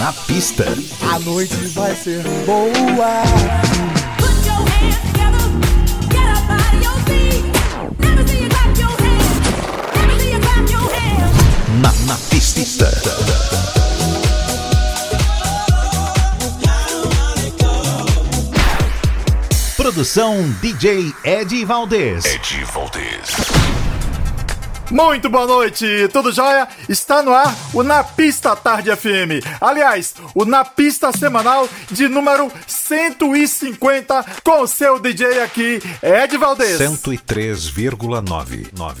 Na pista. A noite vai ser boa. Na, na pista. Produção DJ Ed Valdez. Ed Valdez. Muito boa noite, tudo jóia? Está no ar o Na Pista Tarde FM. Aliás, o Na Pista semanal de número 150 com o seu DJ aqui, Ed Valdez. 103,999.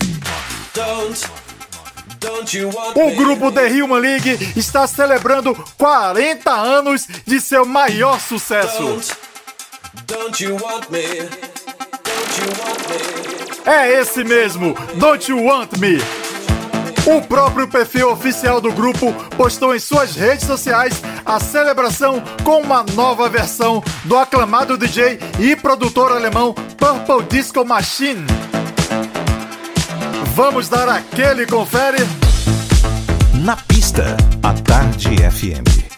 O grupo The Human League está celebrando 40 anos de seu maior sucesso. Don't you want me? Don't you want me? É esse mesmo, Don't You Want Me. O próprio perfil oficial do grupo postou em suas redes sociais a celebração com uma nova versão do aclamado DJ e produtor alemão Purple Disco Machine. Vamos dar aquele confere? Na pista, a Tarde FM.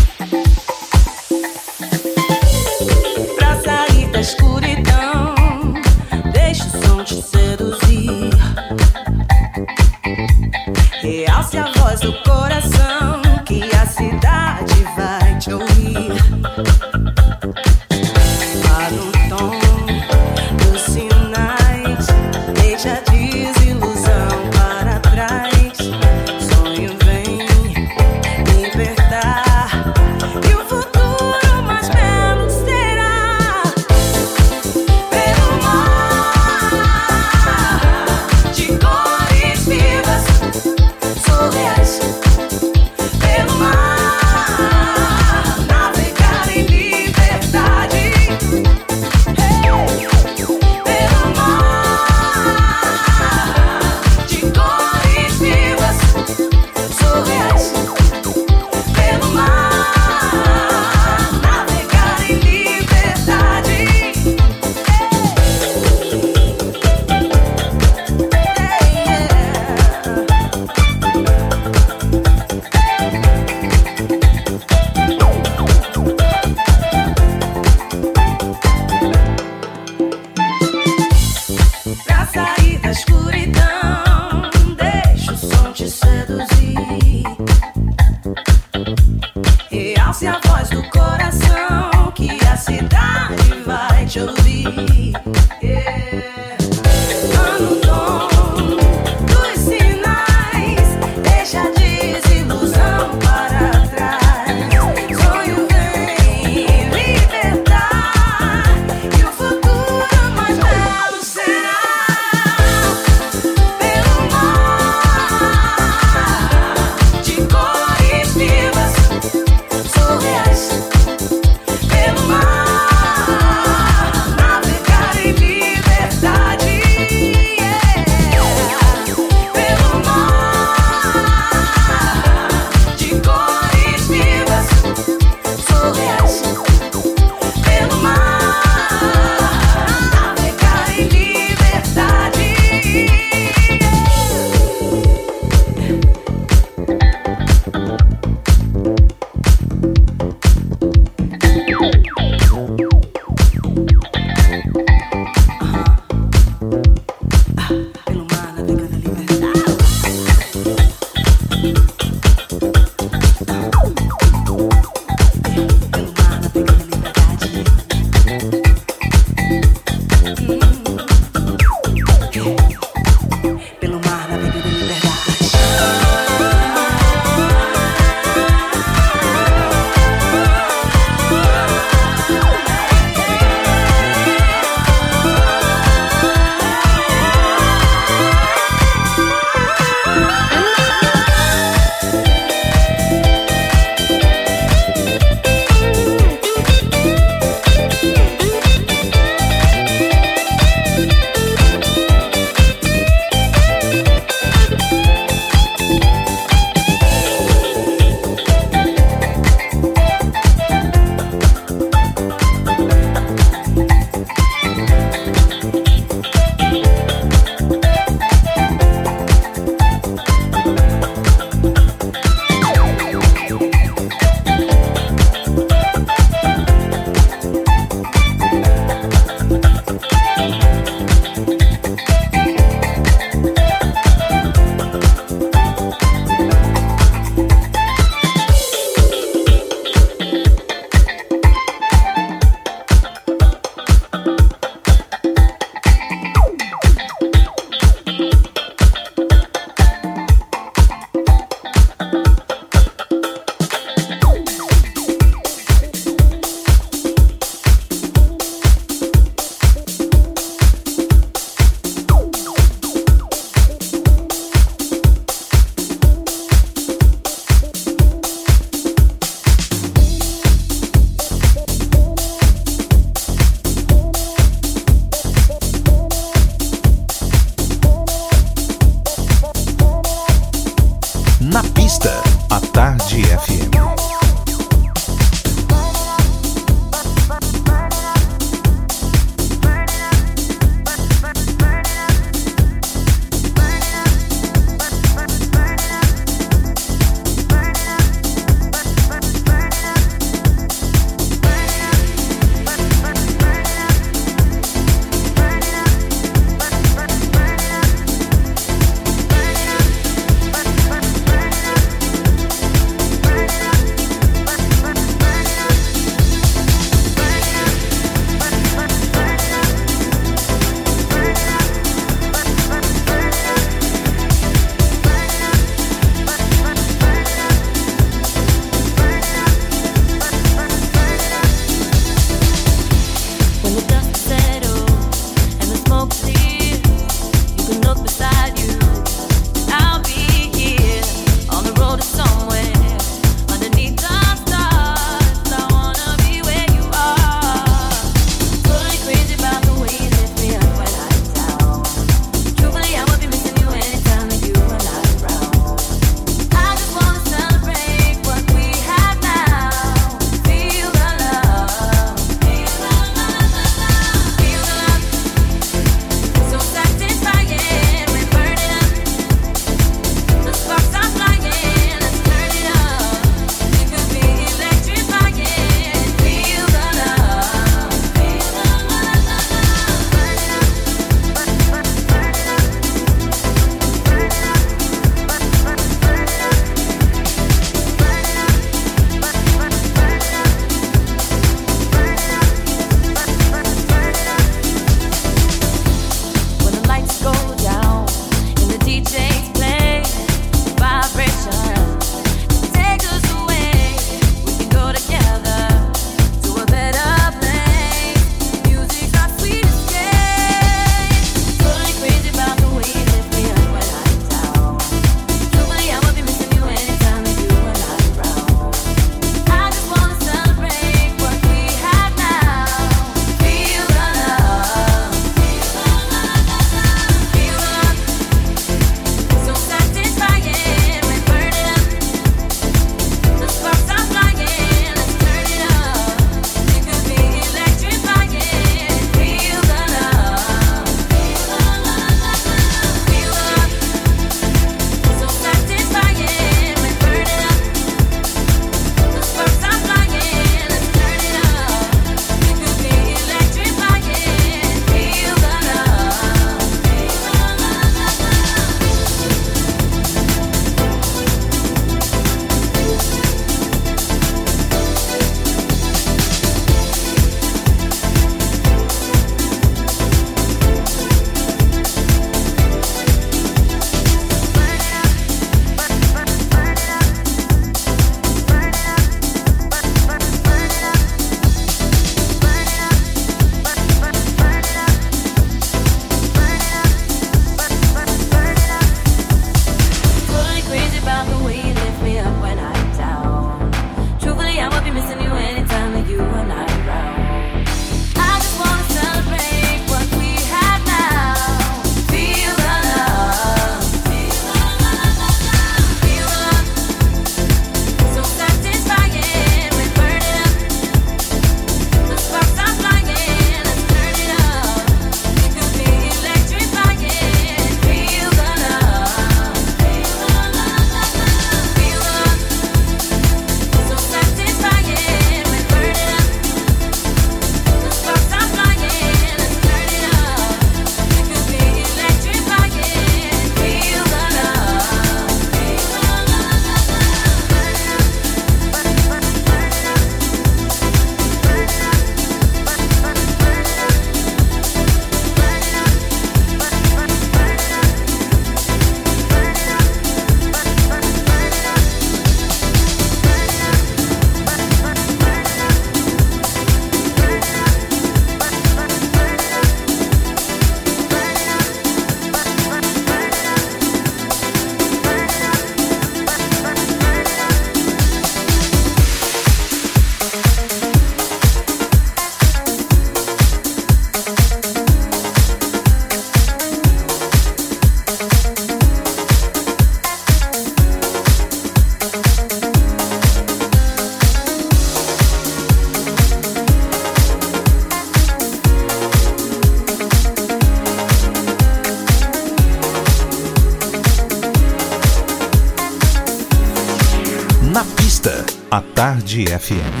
Tarde FM.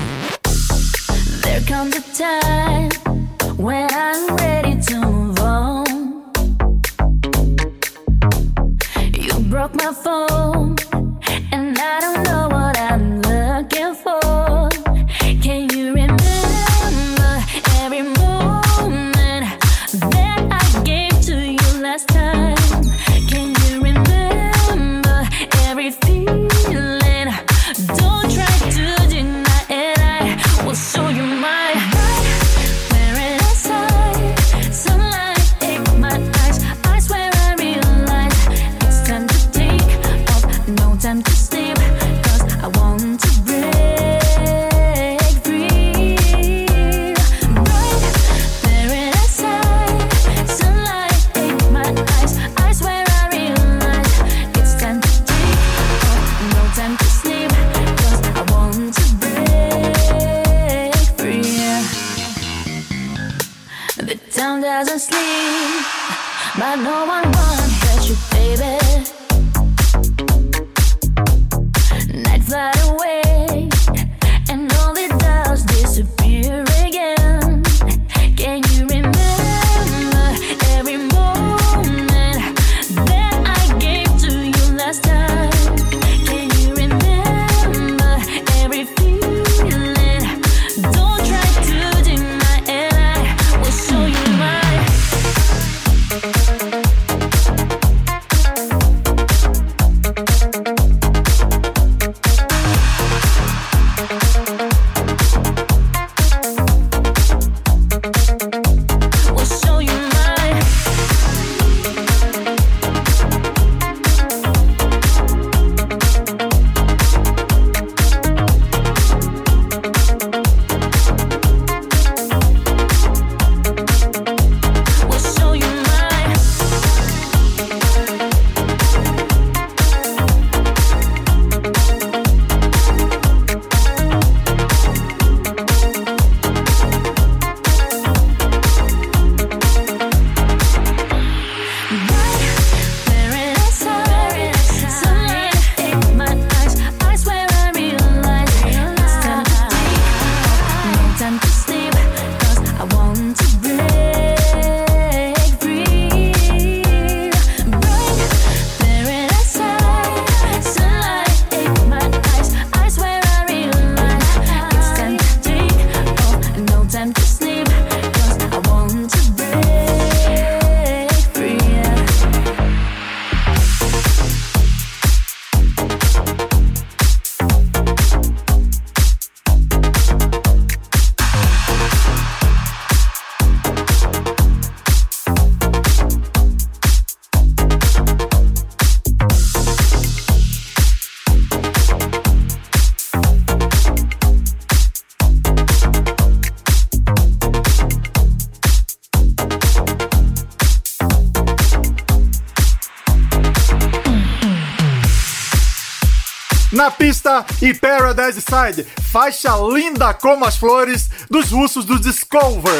Pista e Paradise Side, faixa linda como as flores dos russos do Discover.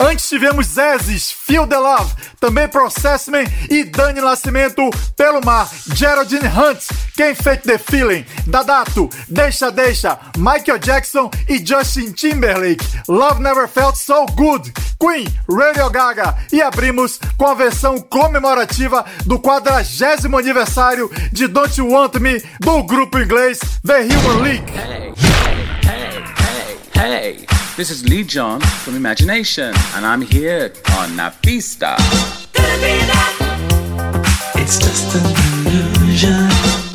Antes tivemos Zezes, Feel the Love, também Processman e Dani Nascimento pelo mar, Geraldine Hunt, Quem Fake the Feeling, Dadato, Deixa Deixa, Michael Jackson e Justin Timberlake, Love Never Felt So Good, Queen, Radio Gaga e abrimos com a versão comemorativa do 40 aniversário de Don't You Want Me do grupo inglês The Human League. Hey, hey, hey, hey. This is Lee John from Imagination, and I'm here on Na Pista. It's just illusion.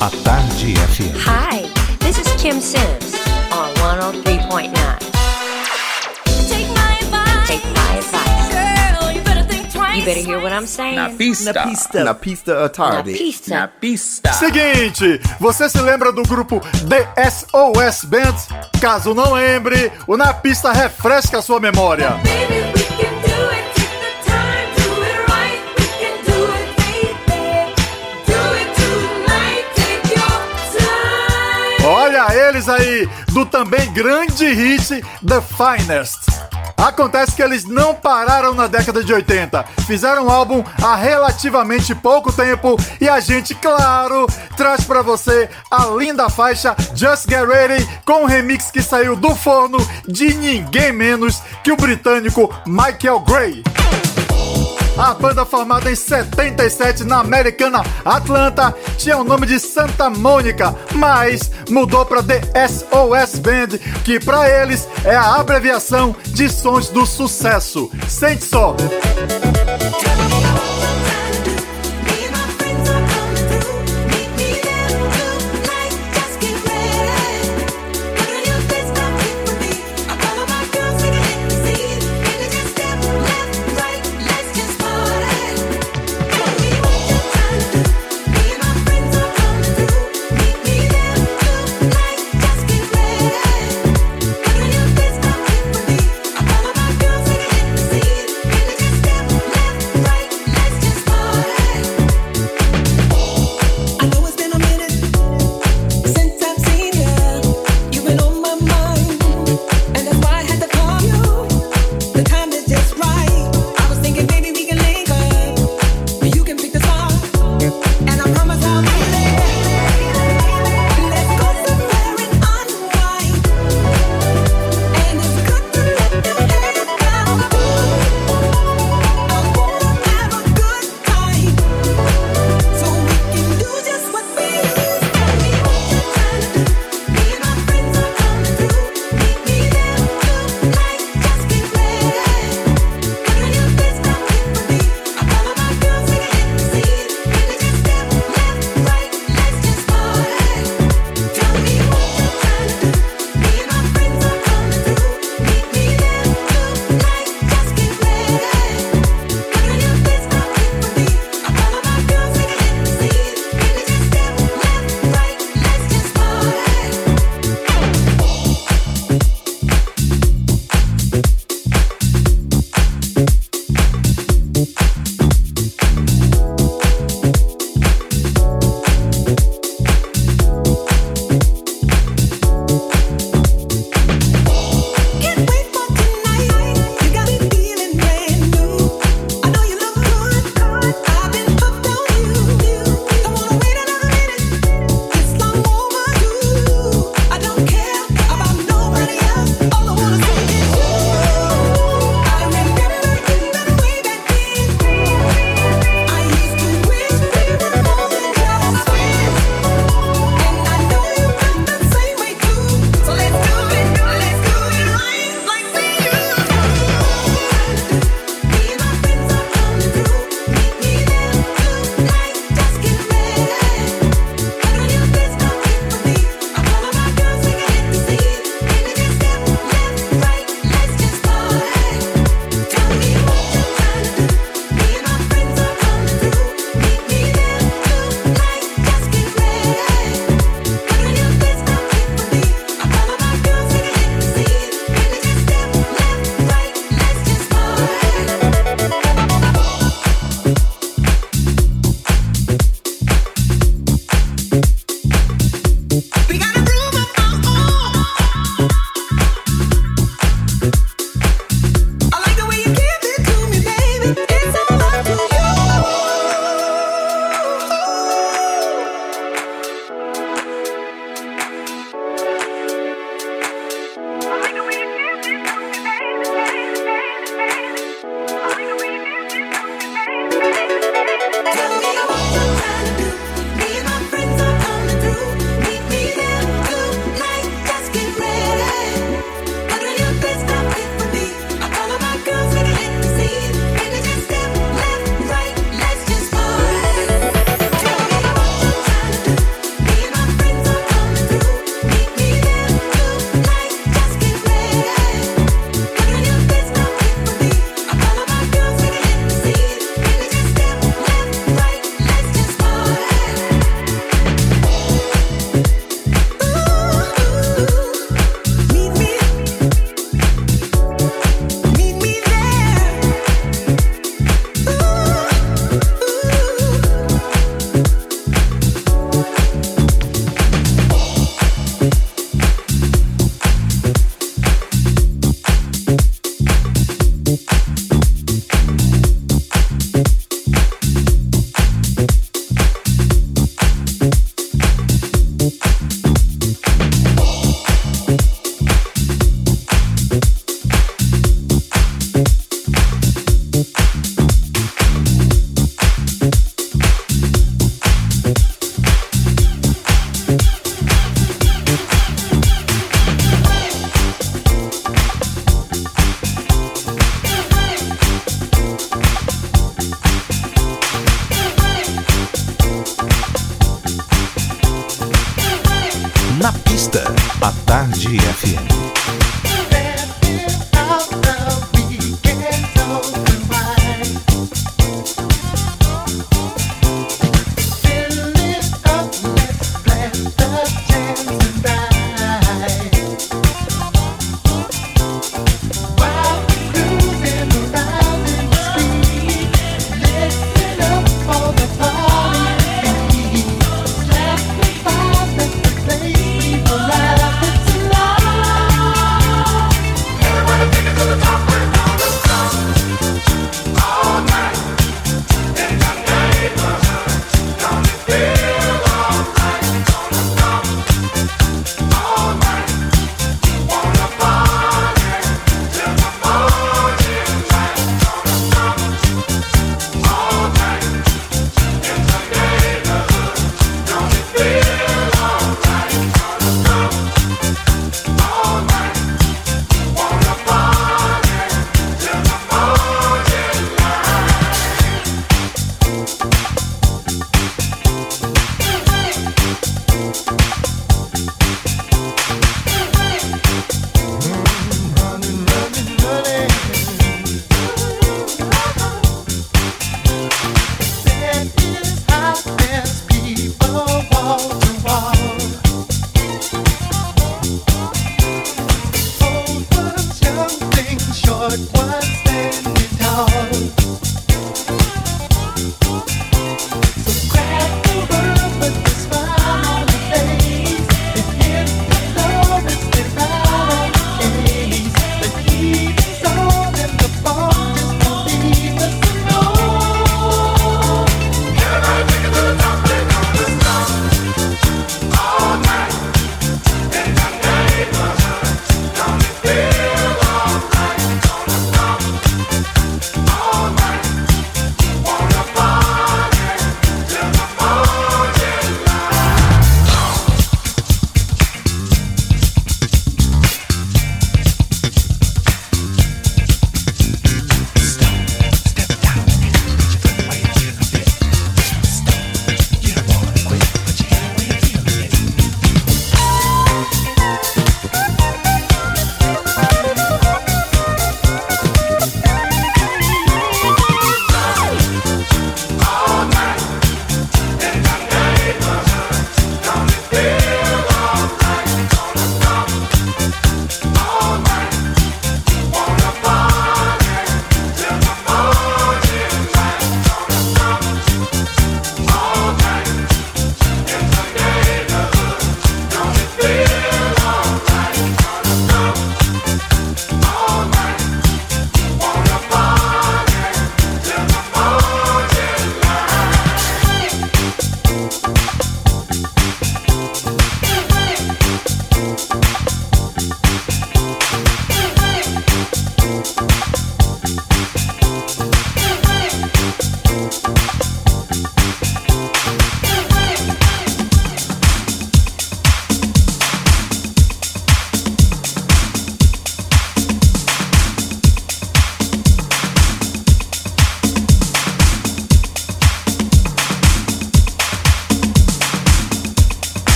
A Tarde FM. Hi, this is Kim Sims on 103.9. Take my advice. Take my advice. Girl, you better think twice. You better hear what I'm saying. Na Pista. Na pista. Na pista à Na tarde. pista. Na Pista. Seguinte, você se lembra do grupo The SOS Band? Caso não lembre, o Na Pista refresca a sua memória. Baby, eles aí, do também grande hit The Finest. Acontece que eles não pararam na década de 80, fizeram um álbum há relativamente pouco tempo e a gente, claro, traz pra você a linda faixa Just Get Ready com um remix que saiu do forno de ninguém menos que o britânico Michael Gray. A banda formada em 77 na americana Atlanta tinha o nome de Santa Mônica, mas mudou para The SOS Band, que para eles é a abreviação de sons do sucesso. Sente só. Me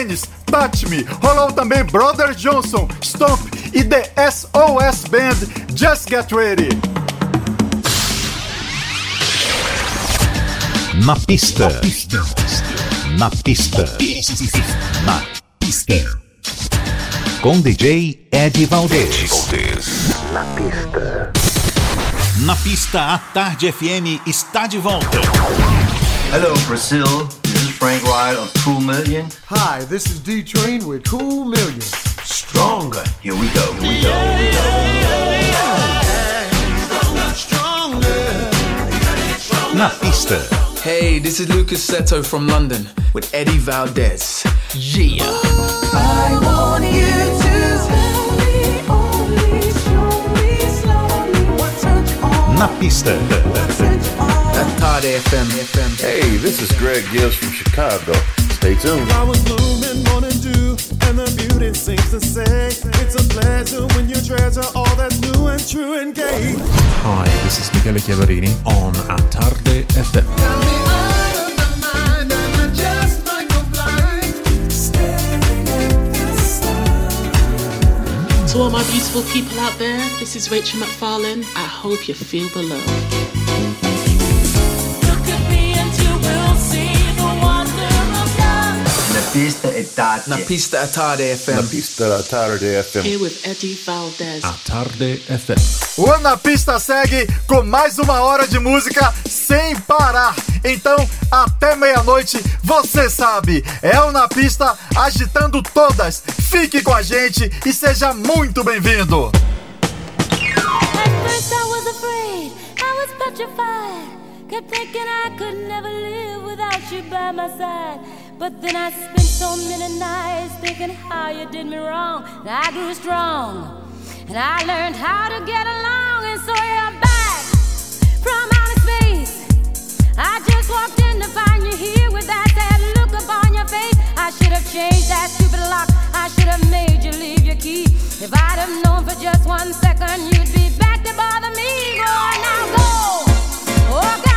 Dennis, Touch Me. Rolou também Brother Johnson, Stomp e The SOS Band, Just Get Ready. Na pista. Na pista. Na pista. Com DJ Ed Valdez. Na pista. Na pista, a Tarde FM está de volta. Hello, Brazil. This is Frank Wright of Cool Million. Hi, this is D Train with Cool Million. Stronger. Here we go. Here we go. Here we go. Na pista. Hey, this is Lucas Seto from London with Eddie Valdez. Yeah. I want you to tell me only, show me slowly what turns on. Na pista. At Tarde FM. FM. Hey, this is Greg Gibbs from Chicago. Stay tuned. Flowers blooming, morning dew, and the beauty sings to say it's a pleasure when you treasure all that's new and true and gay. Hi, this is Michele Chiaverini on A Tarde FM. To all my beautiful people out there, this is Rachel McFarlane. I hope you feel the love. Pista e tarde. Na pista at Tarde FM. Na pista da Tarde FM. Here with Eddie Valdez. A Tarde FM. O Na Pista segue com mais uma hora de música sem parar. Então, até meia-noite, você sabe, é o Na Pista agitando todas. Fique com a gente e seja muito bem-vindo. Petrified. Kept thinking I could never live without you by my side. But then I spent so many nights thinking how you did me wrong. And I grew strong, and I learned how to get along. And so you're back from outer space. I just walked in to find you here with that sad look upon your face. I should have changed that stupid lock. I should have made you leave your key. If I'd have known for just one second you'd be back to bother me. Go on now, go. Walk out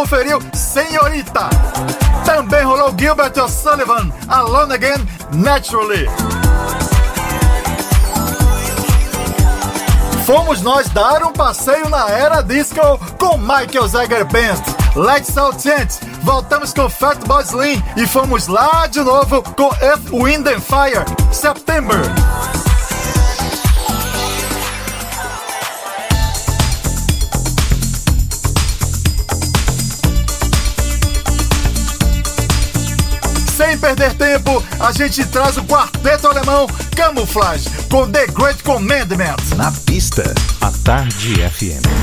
conferiu Senhorita. Também rolou Gilbert O'Sullivan, Alone Again, Naturally. Fomos nós dar um passeio na era disco com Michael Zager Band, Let's Out Tent. Voltamos com Fatboy Slim e fomos lá de novo com Earth, Wind and Fire, September. Perder tempo, a gente traz o quarteto alemão Camouflage com The Great Commandment. Na pista, a Tarde FM.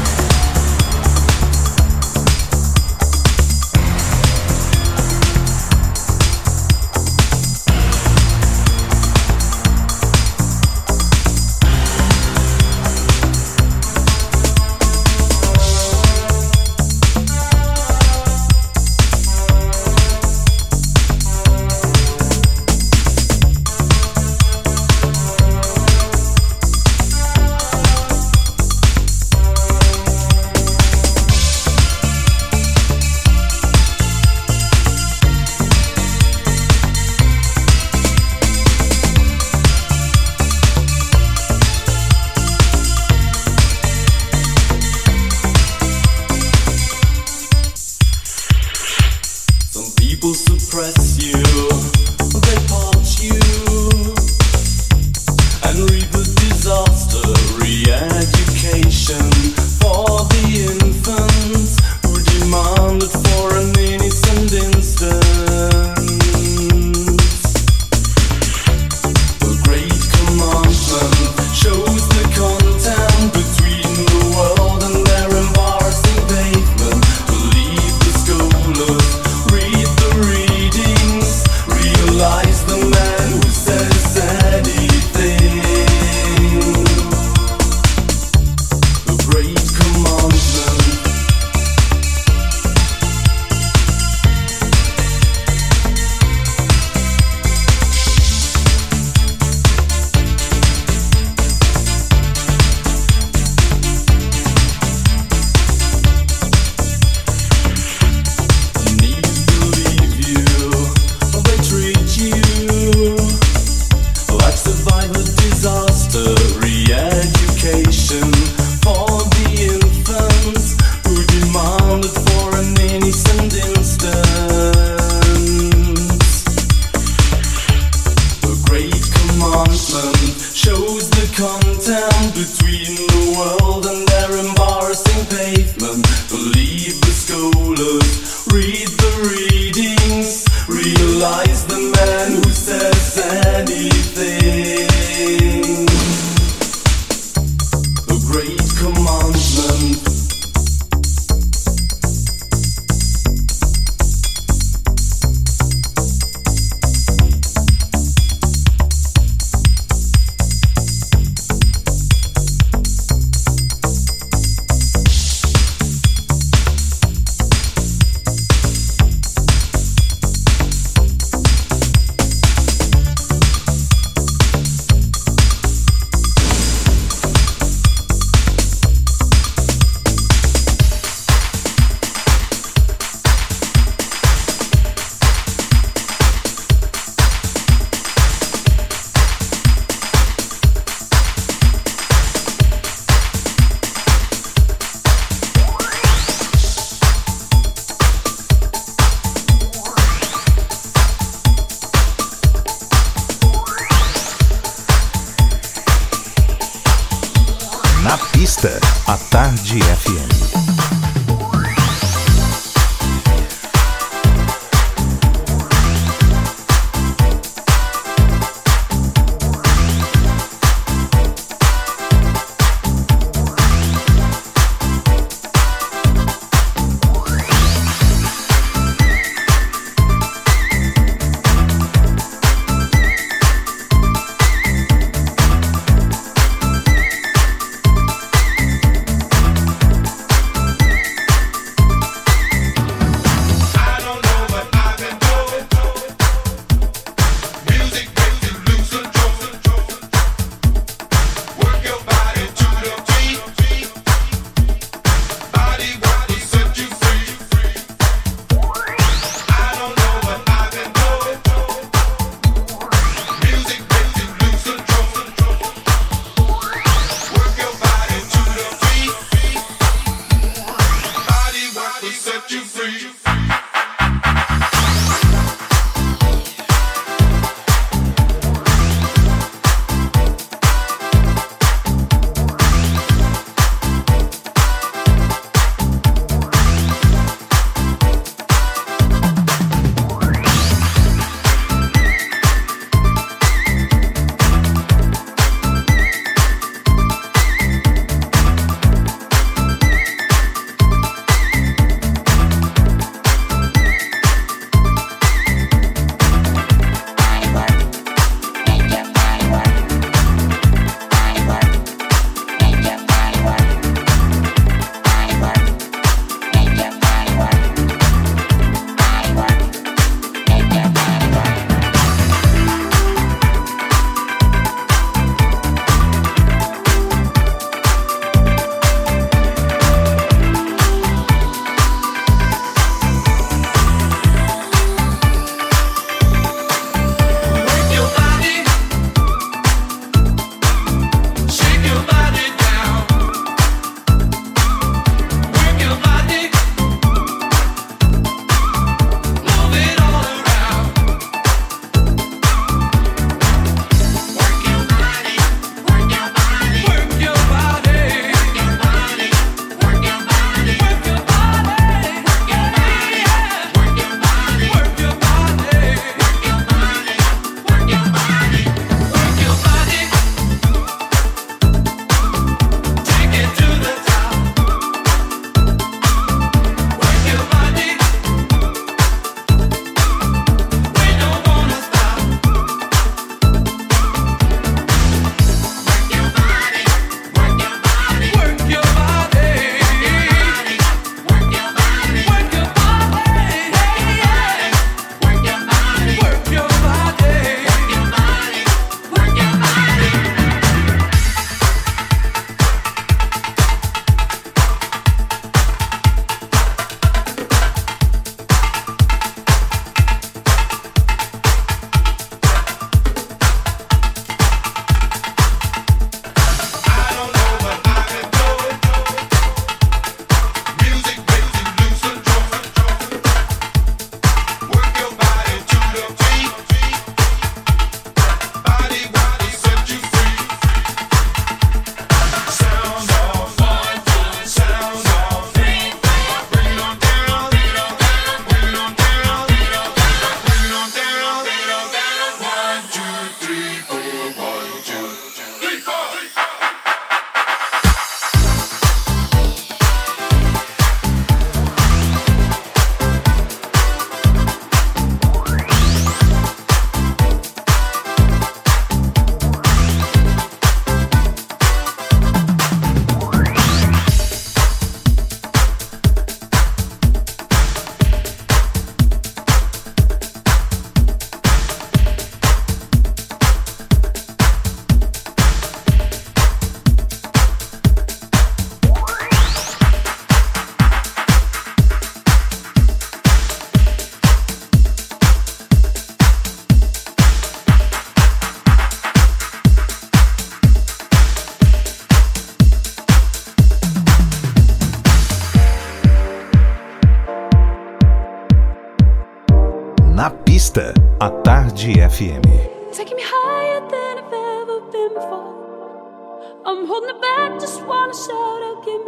You're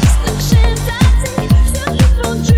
just a chance. I take to keep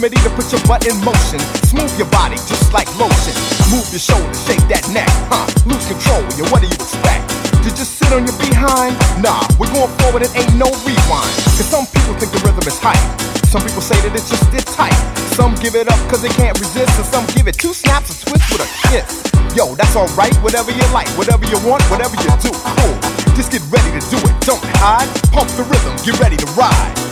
remedy to put your butt in motion. Smooth your body just like lotion. Move your shoulders, shake that neck, huh? Lose control, yeah, what do you expect? To just sit on your behind? Nah, we're going forward and ain't no rewind. Cause some people think the rhythm is hype. Some people say that it's just it tight. Some give it up cause they can't resist, and some give it two snaps, a twist with a kiss. Yo, that's alright, whatever you like, whatever you want, whatever you do, cool. Just get ready to do it, don't hide. Pump the rhythm, get ready to ride.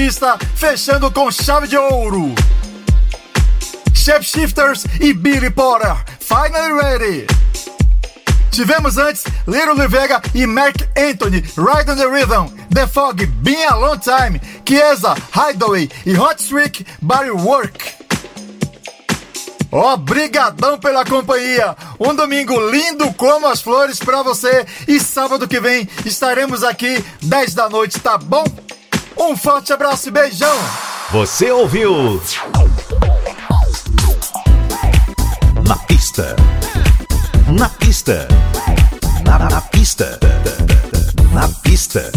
Pista, fechando com chave de ouro. Shapeshifters e Billy Porter, Finally Ready. Tivemos antes Little Lee Vega e Mark Anthony, Ride on the Rhythm, The Fog, Been a Long Time, Chiesa, Hideaway e Hot Streak, Body Work. Obrigadão pela companhia. Um domingo lindo como as flores pra você e sábado que vem estaremos aqui 10 da noite, tá bom? Um forte abraço e beijão. Você ouviu? Na pista. Na pista. Na, na pista. Na pista.